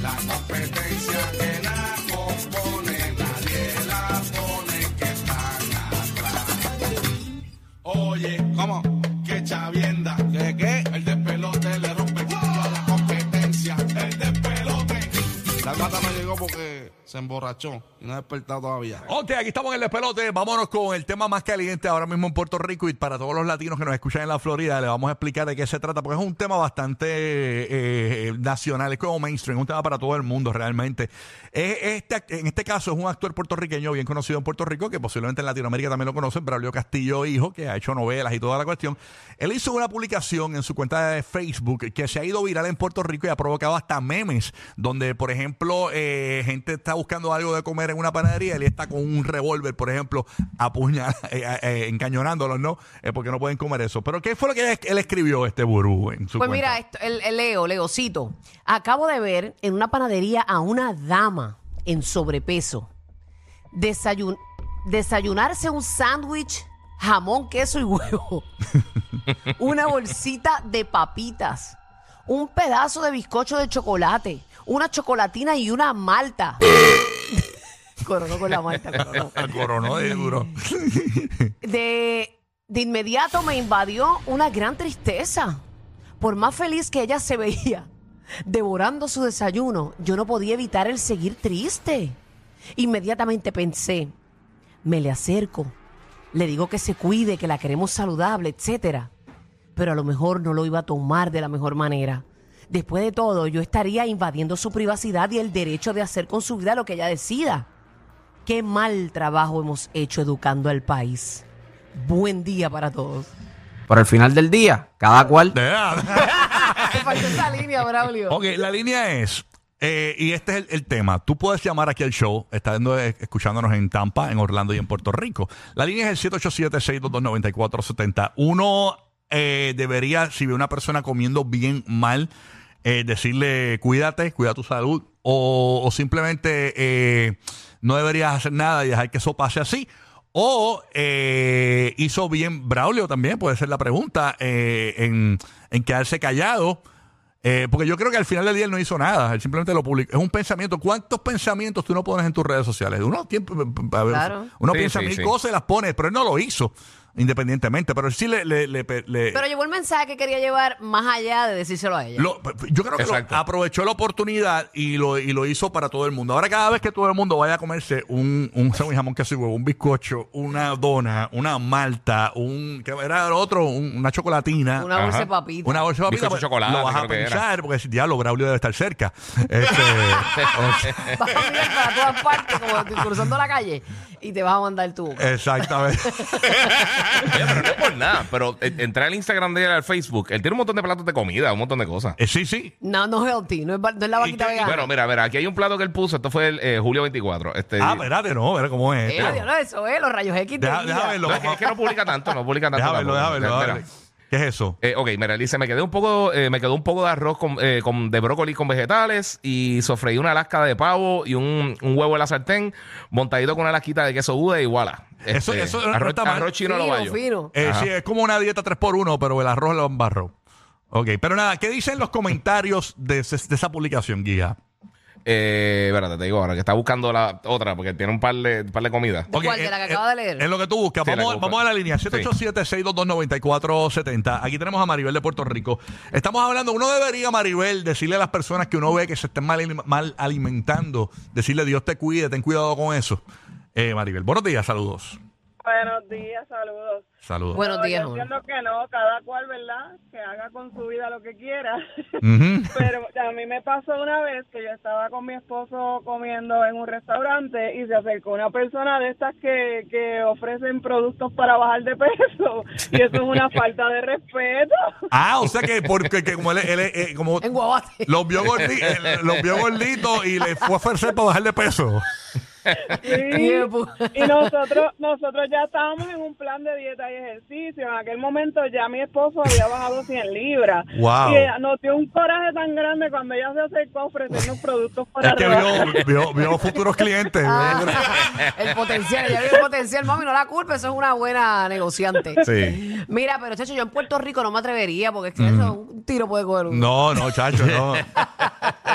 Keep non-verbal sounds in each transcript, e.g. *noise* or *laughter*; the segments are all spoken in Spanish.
La competencia que la compone, nadie la pone que están atrás. Oye, ¿cómo? Que chavienda. ¿Qué qué? El despelote le rompe a la competencia. El despelote. La gata me llegó porque se emborrachó y no ha despertado todavía. Ok, aquí estamos en el despelote. Vámonos con el tema más caliente ahora mismo en Puerto Rico y para todos los latinos que nos escuchan en la Florida, le vamos a explicar de qué se trata, porque es un tema bastante eh, nacional, es como mainstream, un tema para todo el mundo realmente. Eh, Este, en este caso es un actor puertorriqueño bien conocido en Puerto Rico, que posiblemente en Latinoamérica también lo conocen, Braulio Castillo Hijo, que ha hecho novelas y toda la cuestión. Él hizo una publicación en su cuenta de Facebook que se ha ido viral en Puerto Rico y ha provocado hasta memes, donde, por ejemplo, eh, gente está buscando algo de comer en una panadería él está con un revólver, por ejemplo, apuñal, *laughs* eh, eh, encañonándolos, ¿no? Eh, porque no pueden comer eso. Pero ¿qué fue lo que él, él escribió este burú en su Pues cuenta? mira, esto, el, el Leo, Leocito. Acabo de ver en una panadería a una dama en sobrepeso desayun- desayunarse un sándwich, jamón, queso y huevo. *laughs* una bolsita de papitas. Un pedazo de bizcocho de chocolate. Una chocolatina y una malta. *laughs* coronó con la malta, coronó. El *laughs* coronó de duro. *laughs* de, de inmediato me invadió una gran tristeza. Por más feliz que ella se veía devorando su desayuno, yo no podía evitar el seguir triste. Inmediatamente pensé, me le acerco, le digo que se cuide, que la queremos saludable, etcétera. Pero a lo mejor no lo iba a tomar de la mejor manera. Después de todo, yo estaría invadiendo su privacidad y el derecho de hacer con su vida lo que ella decida. Qué mal trabajo hemos hecho educando al país. Buen día para todos. Pero al final del día, cada cual. De verdad. *laughs* Te faltó esa línea, Braulio. Ok, la línea es, eh, y este es el, el tema, tú puedes llamar aquí al show, estás viendo, eh, escuchándonos en Tampa, en Orlando y en Puerto Rico. La línea es el 787-622-9470. Uno eh, debería, si ve una persona comiendo bien mal, eh, decirle cuídate, cuida tu salud, o, o simplemente eh, no deberías hacer nada y dejar que eso pase así. O eh, hizo bien Braulio también, puede ser la pregunta, eh, en, en quedarse callado. Eh, porque yo creo que al final del día él no hizo nada, él simplemente lo publicó. Es un pensamiento. ¿Cuántos pensamientos tú no pones en tus redes sociales? Uno, tiempo, a ver, Claro. uno Sí, piensa sí, mil sí. cosas y las pone, pero él no lo hizo independientemente. Pero él sí le. le- le- le- Pero llevó el mensaje que quería llevar más allá de decírselo a ella. lo- yo creo que lo- aprovechó la oportunidad y lo, y lo hizo para todo el mundo. Ahora, cada vez que todo el mundo vaya a comerse un, un sándwich jamón queso y huevo, un bizcocho, una dona, una malta, un. ¿Qué era lo otro? Un- una chocolatina. Una bolsa de papita. Una bolsa de papita, Bizcocho pues, chocolate, Lo vas a que pensar, porque si diablo, Braulio debe estar cerca. *laughs* Este, Vas a mirar para todas partes, como que cruzando la calle, y te vas a mandar tu boca. exactamente. *laughs* Oye, pero no es por nada. Pero eh, entrar al Instagram de él, al Facebook, él tiene un montón de platos de comida, un montón de cosas. Eh, sí, sí. No, no healthy, no es, no es la vaquita vegana. Bueno, mira, mira, aquí hay un plato que él puso. Esto fue el eh, julio 24. Este, Ah, espérate, no, mira cómo es. Eh, adiós, no, eso es, los rayos X. Deja- deja verlo. no, es, que, es que no publica tanto, no publica tanto. Deja verlo, deja tampoco. verlo. ¿Qué es eso? Eh, ok, mira, dice, me quedé un poco, eh, me quedó un poco de arroz con, eh, con- de brócoli con vegetales y sofreí una lasca de pavo y un, un huevo en la sartén, montadito con una lasquita de queso Buda y voilà. Eso- Este, eso no arroz, está mal. arroz chino lo Fino. Eh, sí, es como una dieta 3x1, pero el arroz lo embarró. Ok, pero nada, ¿qué dicen los comentarios de, ese- de esa publicación, Guía? Eh, espérate, te digo ahora que está buscando la otra porque tiene un par de, par de comidas. ¿De cuál? ¿De la que acaba de leer? Es lo que tú buscas. Sí, la vamos, vamos a la línea. Sí. 787-622-9470. Aquí tenemos a Maribel de Puerto Rico. Estamos hablando, uno debería, Maribel, decirle a las personas que uno ve que se estén mal, mal alimentando, decirle Dios te cuide, ten cuidado con eso. Eh, Maribel, buenos días, saludos. Buenos días, saludos. Saludos. Buenos No, días, yo entiendo que no, cada cual, ¿verdad? Que haga con su vida lo que quiera. *laughs* Pero a mí me pasó una vez que yo estaba con mi esposo comiendo en un restaurante y se acercó una persona de estas que, que ofrecen productos para bajar de peso. Y eso es una *laughs* falta de respeto. Ah, o sea que porque que como él, él- eh, como En Guabate. los vio gorditos, los vio gorditos y le fue a ofrecer para bajar de peso. Sí. Y nosotros, nosotros ya estábamos en un plan de dieta y ejercicio. En aquel momento ya mi esposo había bajado 100 libras. Wow. Y ella nos dio un coraje tan grande cuando ella se acercó a ofrecernos productos para Es que vio, vio, vio futuros clientes. Ah, *laughs* el potencial, ya vi el potencial, mami, no la culpa, eso es una buena negociante. Sí. Mira, pero chacho, yo en Puerto Rico no me atrevería porque es que eso un tiro puede coger uno. No, no, chacho, no. *laughs*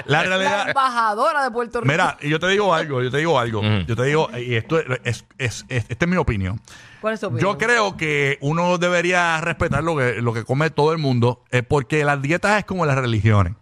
La La realidad. embajadora de Puerto Rico. Mira, y yo te digo algo, yo te digo algo. Yo te digo, y esto es, es, es- es- esta es mi opinión. ¿Cuál es tu opinión? Yo creo que uno debería respetar lo que, lo que come todo el mundo, eh, porque las dietas es como las religiones.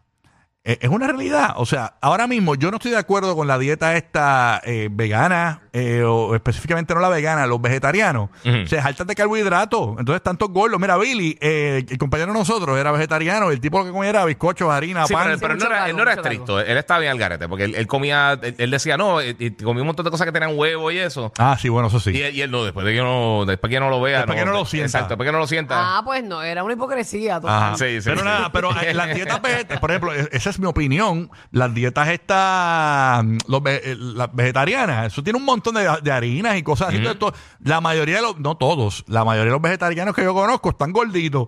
Eh, es una realidad. O sea, ahora mismo yo no estoy de acuerdo con la dieta esta eh, vegana, eh, o específicamente no la vegana, los vegetarianos. Ujú. Se jaltan de carbohidratos. Entonces, tantos gordos. Mira, Billy, eh, el compañero de nosotros era vegetariano. El tipo que comía era bizcochos, harina, Sí, pan. pero, pero él no era, él no era estricto. Él estaba bien al garete. Porque él, él comía, él, él decía, no, y, y comía un montón de cosas que tenían huevo y eso. Ah, sí, bueno, eso sí. Y, él- y él no, después de que no, después que no lo vea. Después que no lo sienta. Exacto, después que no lo sienta. Ah, pues no, era una hipocresía. Ajá. Sí, pero sí. nada, pero eh, las dietas vegetarianas, por ejemplo, e- esa es mi opinión. Las dietas estas, mm, los ve- eh, las vegetarianas, eso tiene un montón de, de harinas y cosas así. Entonces, to- la mayoría de los, no todos, la mayoría de los vegetarianos que yo conozco están gorditos.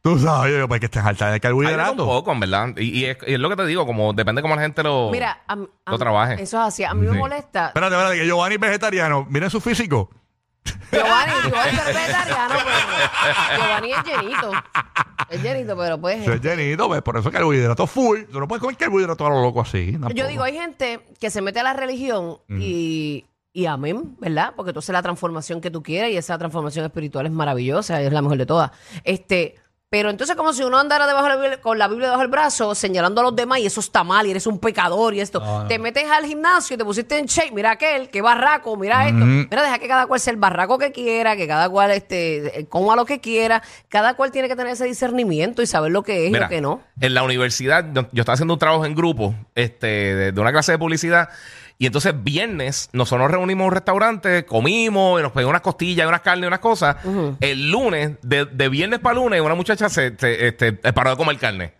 Tú sabes, yo, pues que estén altas de carbohidratos. todo un poco, en verdad. Y, y es, y es lo que te digo, como depende cómo la gente lo, Mira, a, mí- a lo trabaje. Eso es así. A mí me molesta. Espérate, espérate, que Giovanni es vegetariano. Miren su físico. Giovanni, *laughs* Giovanni es vegetariano, pero Giovanni es llenito. Es llenito, pero pues. Es llenito, pues, por eso carbohidratos full. Tú no puedes comer carbohidratos a lo loco así. Yo digo, hay gente que se mete a la religión y, y amén, ¿verdad? Porque tú haces la transformación que tú quieras y esa transformación espiritual es maravillosa, es la mejor de todas. Este, pero entonces como si uno andara debajo de la Biblia- con la Biblia debajo del brazo, señalando a los demás y eso está mal y eres un pecador y esto. Te metes al gimnasio y te pusiste en shape, mira aquel, qué barraco, mira esto. Mira, deja que cada cual sea el barraco que quiera, que cada cual este, coma lo que quiera. Cada cual tiene que tener ese discernimiento y saber lo que es y lo que no. En la universidad, yo, yo estaba haciendo un trabajo en grupo este, de, de una clase de publicidad. Y entonces, viernes, nosotros nos reunimos en un restaurante, comimos, y nos pedimos unas costillas, y unas carnes y unas cosas. El lunes, de, de viernes para lunes, una muchacha se, se, este, paró de comer carne.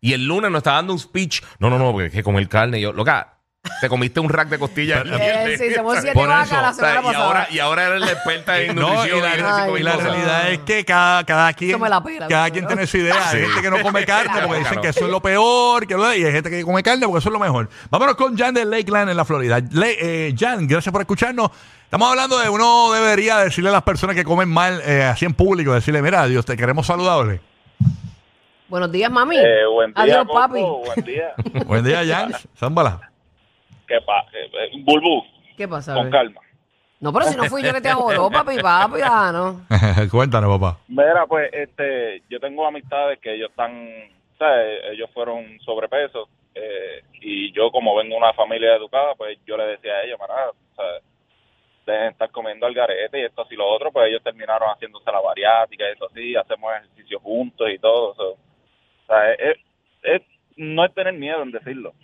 Y el lunes nos estaba dando un speech. No, no, no, porque es que comer carne. Y yo, loca, te comiste un rack de costillas. Eh, sí, somos siete Por vacas eso, la O sea, semana y, ahora, y ahora eres la experta en *laughs* No, nutrición y la, y la realidad es que cada, cada quien, pela, cada pero quien no. tiene su idea. Hay Sí. gente que no come *laughs* carne porque Claro, dicen claro. que eso es lo peor, que lo- y hay gente que come carne porque eso es lo mejor. Vámonos con Jan de Lakeland en la Florida. Le- eh, Jan, gracias por escucharnos. Estamos hablando de uno debería decirle a las personas que comen mal eh, así en público, decirle, mira, Dios, te queremos saludables. Buenos días, mami. Eh, buen día, Adiós, Coco, papi. Buen día. *laughs* Buen día, Jan. Zámbala. ¿Qué pasa? Eh, eh, Bulbú, ¿Qué pasa? con bebé? calma. No, pero si no fui yo que te ajoró, *laughs* papi, papi, ah, no. *laughs* Cuéntanos, papá. Mira, pues, este, yo tengo amistades que ellos están, ¿sabes? Ellos fueron sobrepeso eh, y yo como vengo de una familia educada, pues yo le decía a ellos, mira, ¿sabes? Dejen estar comiendo al garete y esto así lo otro, pues ellos terminaron haciéndose la bariátrica y esto así, hacemos ejercicio juntos y todo eso. O sea, es, es- no es tener miedo en decirlo.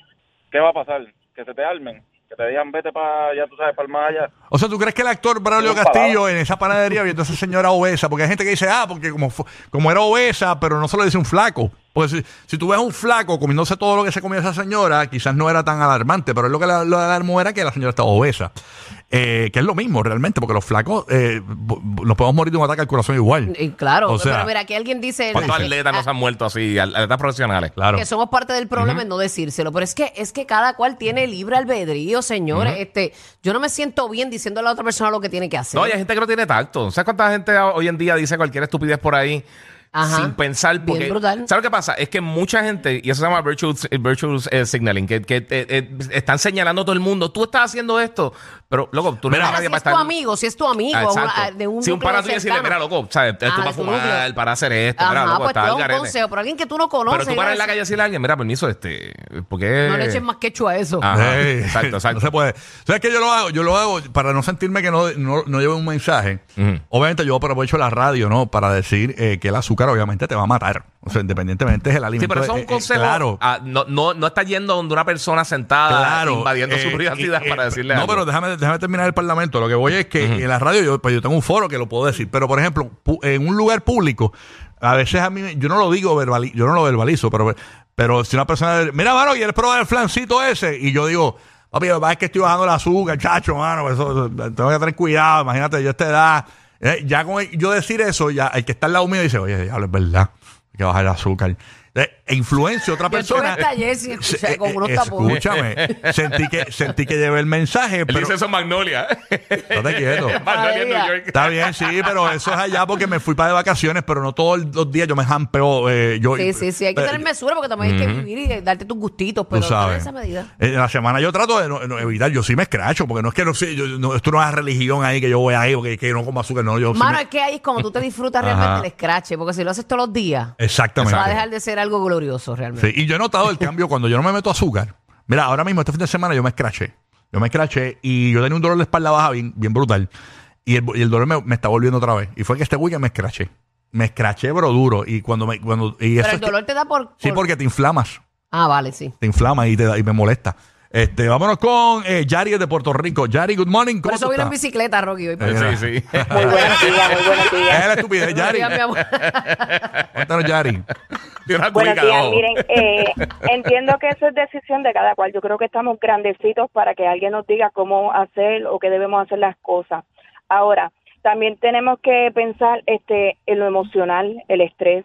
¿Qué va a pasar? Que se te armen, que te digan vete para, ya tú sabes, para el más allá. O sea, ¿tú crees que el actor Braulio Castillo en esa panadería viendo a esa señora obesa? Porque hay gente que dice, ah, porque como, como era obesa, pero no se lo dice un flaco. Porque si, si tú ves a un flaco comiéndose todo lo que se comía esa señora, quizás no era tan alarmante, pero es lo que la- lo alarmó era que la señora estaba obesa. Eh, que es lo mismo realmente, porque los flacos eh, nos podemos morir de un ataque al corazón igual. Y claro, O sea, pero mira, aquí alguien dice ¿Cuántos atletas no se ah, han muerto así? Atletas profesionales. Claro. que somos parte del problema en no decírselo, pero es que es que cada cual tiene libre albedrío, señores. Este, yo no me siento bien diciendo a la otra persona lo que tiene que hacer. No, y hay gente que no tiene tacto. ¿Sabes cuánta gente hoy en día dice cualquier estupidez por ahí? Ajá. sin pensar. Bien Porque, brutal. ¿Sabes lo que pasa? Es que mucha gente, y eso se llama virtual, virtual eh, signaling, que, que, eh, eh, están señalando a todo el mundo, tú estás haciendo esto, pero loco, tú no eres nadie si para es tu estar. amigo, si es tu amigo, Ah, de un si un para tú y decirle, mira, loco, ¿sabes? Tú Ah, para de tu fumar, núcleo. para hacer esto, mira, Ajá, loco, pues está te da al un garete. consejo, pero alguien que tú no conoces. Pero tú paras en la calle y decirle a alguien, mira, permiso, este, ¿por qué? No le eches más quecho a eso. Ajá, Ey, exacto, exacto. No se puede. ¿Sabes qué yo lo hago? Yo lo hago para no sentirme que no, no, no lleve un mensaje. Ujú. Obviamente yo aprovecho la radio, ¿no? Para decir eh, que el azúcar obviamente te va a matar. O sea, independientemente es el alimento. Sí, pero eso es eh, un eh, consejo. claro. ah, no, no, no está yendo donde una persona sentada Claro, invadiendo su eh, privacidad eh, para decirle No, algo. pero déjame, déjame terminar el parlamento. Lo que voy es que en la radio yo, pues yo tengo un foro que lo puedo decir. Pero, por ejemplo, en un lugar público, a veces a mí, yo no lo digo verbali yo no lo verbalizo, pero, pero si una persona, mira, mano, ¿quieres probar el flancito ese? Y yo digo, papi, es que estoy bajando el azúcar, chacho, mano, pues eso, tengo que tener cuidado, imagínate, yo a esta edad. Eh, ya con yo decir eso, ya el que está al lado mío dice, oye, diablo, es verdad, hay que bajar el azúcar. Eh, influencia a otra persona. con unos eh, tapones. Escúchame, sentí que, sentí que llevé el mensaje, Él pero dice eso en Magnolia. no te quieto. *laughs* Magnolia en New York. Está bien, sí, pero eso es allá porque me fui para de vacaciones, pero no todos los días yo me jampeo. Eh, yo, Sí, sí, sí. Hay que eh, tener mesura porque también hay que vivir y darte tus gustitos, pero no en sabes. esa medida. Eh, En la semana yo trato de no- no evitar, yo sí me escracho, porque no es que no sé, yo, no, esto no es religión ahí que yo voy ahí, porque que no como azúcar, no, yo sí Mano, me- es que ahí es como tú te disfrutas realmente el scratch, porque si lo haces todos los días, Exactamente. va a dejar de ser algo glorioso realmente. Sí, y yo he notado el cambio cuando yo no me meto azúcar. Mira, ahora mismo este fin de semana yo me escraché. Yo me escraché y yo tenía un dolor de espalda baja bien, bien brutal. Y el, y el dolor me, me está volviendo otra vez. Y fue que este weekend me escraché. Me escraché, pero duro. Y cuando me. Cuando, y eso Pero es el que- dolor te da por... sí, por- porque te inflamas. Ah, vale, sí. Te inflama y, te, da- y me molesta. Este, vámonos con eh, Yari de Puerto Rico. Yari, good morning. Por ¿Cómo eso tú vino en estás? bicicleta, Rocky. Hoy Eh, Sí, sí. *laughs* Muy buenos días, muy buenos días. *laughs* Es la estupidez, Yari. Buenos días, mi amor. *laughs* Cuéntanos, Yari. Y una Buenos cuica días, abajo. miren, eh, entiendo que eso es decisión de cada cual. Yo creo que estamos grandecitos para que alguien nos diga cómo hacer o qué debemos hacer las cosas. Ahora, también tenemos que pensar este en lo emocional, el estrés,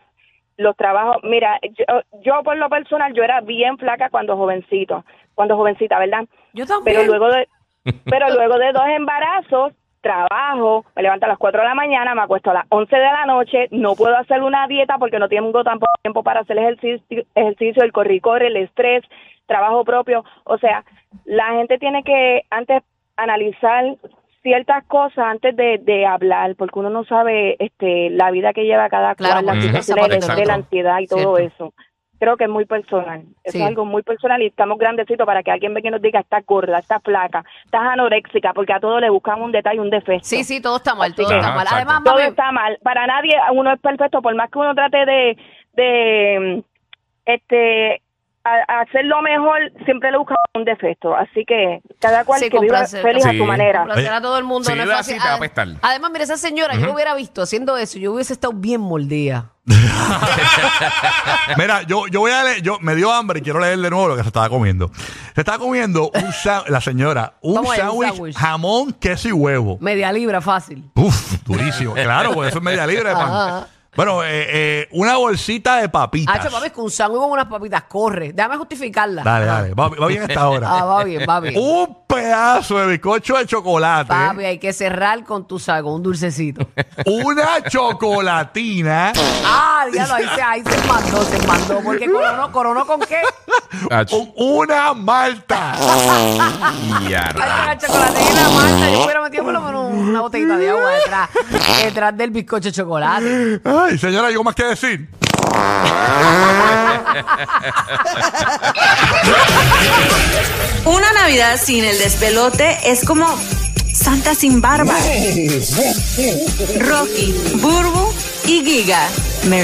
los trabajos. Mira, yo, yo por lo personal, yo era bien flaca cuando jovencito, cuando jovencita, ¿verdad? Yo también. Pero luego de, *laughs* pero luego de dos embarazos, trabajo, me levanto a las 4 de la mañana, me acuesto a las 11 de la noche, no puedo hacer una dieta porque no tengo tampoco tiempo para hacer ejercicio, ejercicio el corre y corre, el estrés, trabajo propio. O sea, la gente tiene que antes analizar ciertas cosas antes de, de hablar, porque uno no sabe este la vida que lleva cada Claro, cual, las situaciones de- la ansiedad y todo Cierto. eso. Creo que es muy personal. Eso Sí. es algo muy personal y estamos grandecitos para que alguien venga y nos diga, estás gorda, estás flaca, estás anoréxica, porque a todos le buscamos un detalle, un defecto. Sí, sí, todo está mal, todo está mal. exacto. Además, Todo mami, está mal. Para nadie uno es perfecto, por más que uno trate de, de este a- a hacer lo mejor, siempre le buscamos un defecto. Así que cada cual Sí, que viva feliz a Sí. su manera. complacer a todo el mundo Si no es vive fácil. así, te va a Ade- apestar. Además, mira, esa señora, yo lo hubiera visto haciendo eso, yo hubiese estado bien mordida. *laughs* Mira, yo, yo voy a leer, yo me dio hambre y quiero leer de nuevo lo que se estaba comiendo. Se estaba comiendo un la señora, un sándwich, jamón, queso y huevo. Media libra, fácil. Uf, durísimo. Claro, porque eso es media libre de pan. Ajá. Bueno, eh, eh, una bolsita de papitas. Hacho, papi, con un sándwich con unas papitas, corre. Déjame justificarla. Dale, dale. Va, va bien esta hora. Ah, va bien, va bien. Un pedazo de bizcocho de chocolate. Papi, hay que cerrar con tu sal, con un dulcecito. Una chocolatina. ah, diablo, ahí se, ahí se mandó, se mandó. Porque *laughs* coronó, coronó con qué? Ach, con una malta. ya, Ay, la chocolatina, Marta. Yo hubiera metido por lo menos una botellita de agua detrás, detrás del bizcocho de chocolate. Ay, señora, ¿algo más que decir? Una Navidad sin el despelote es como Santa sin barba. Rocky, Burbu y Giga.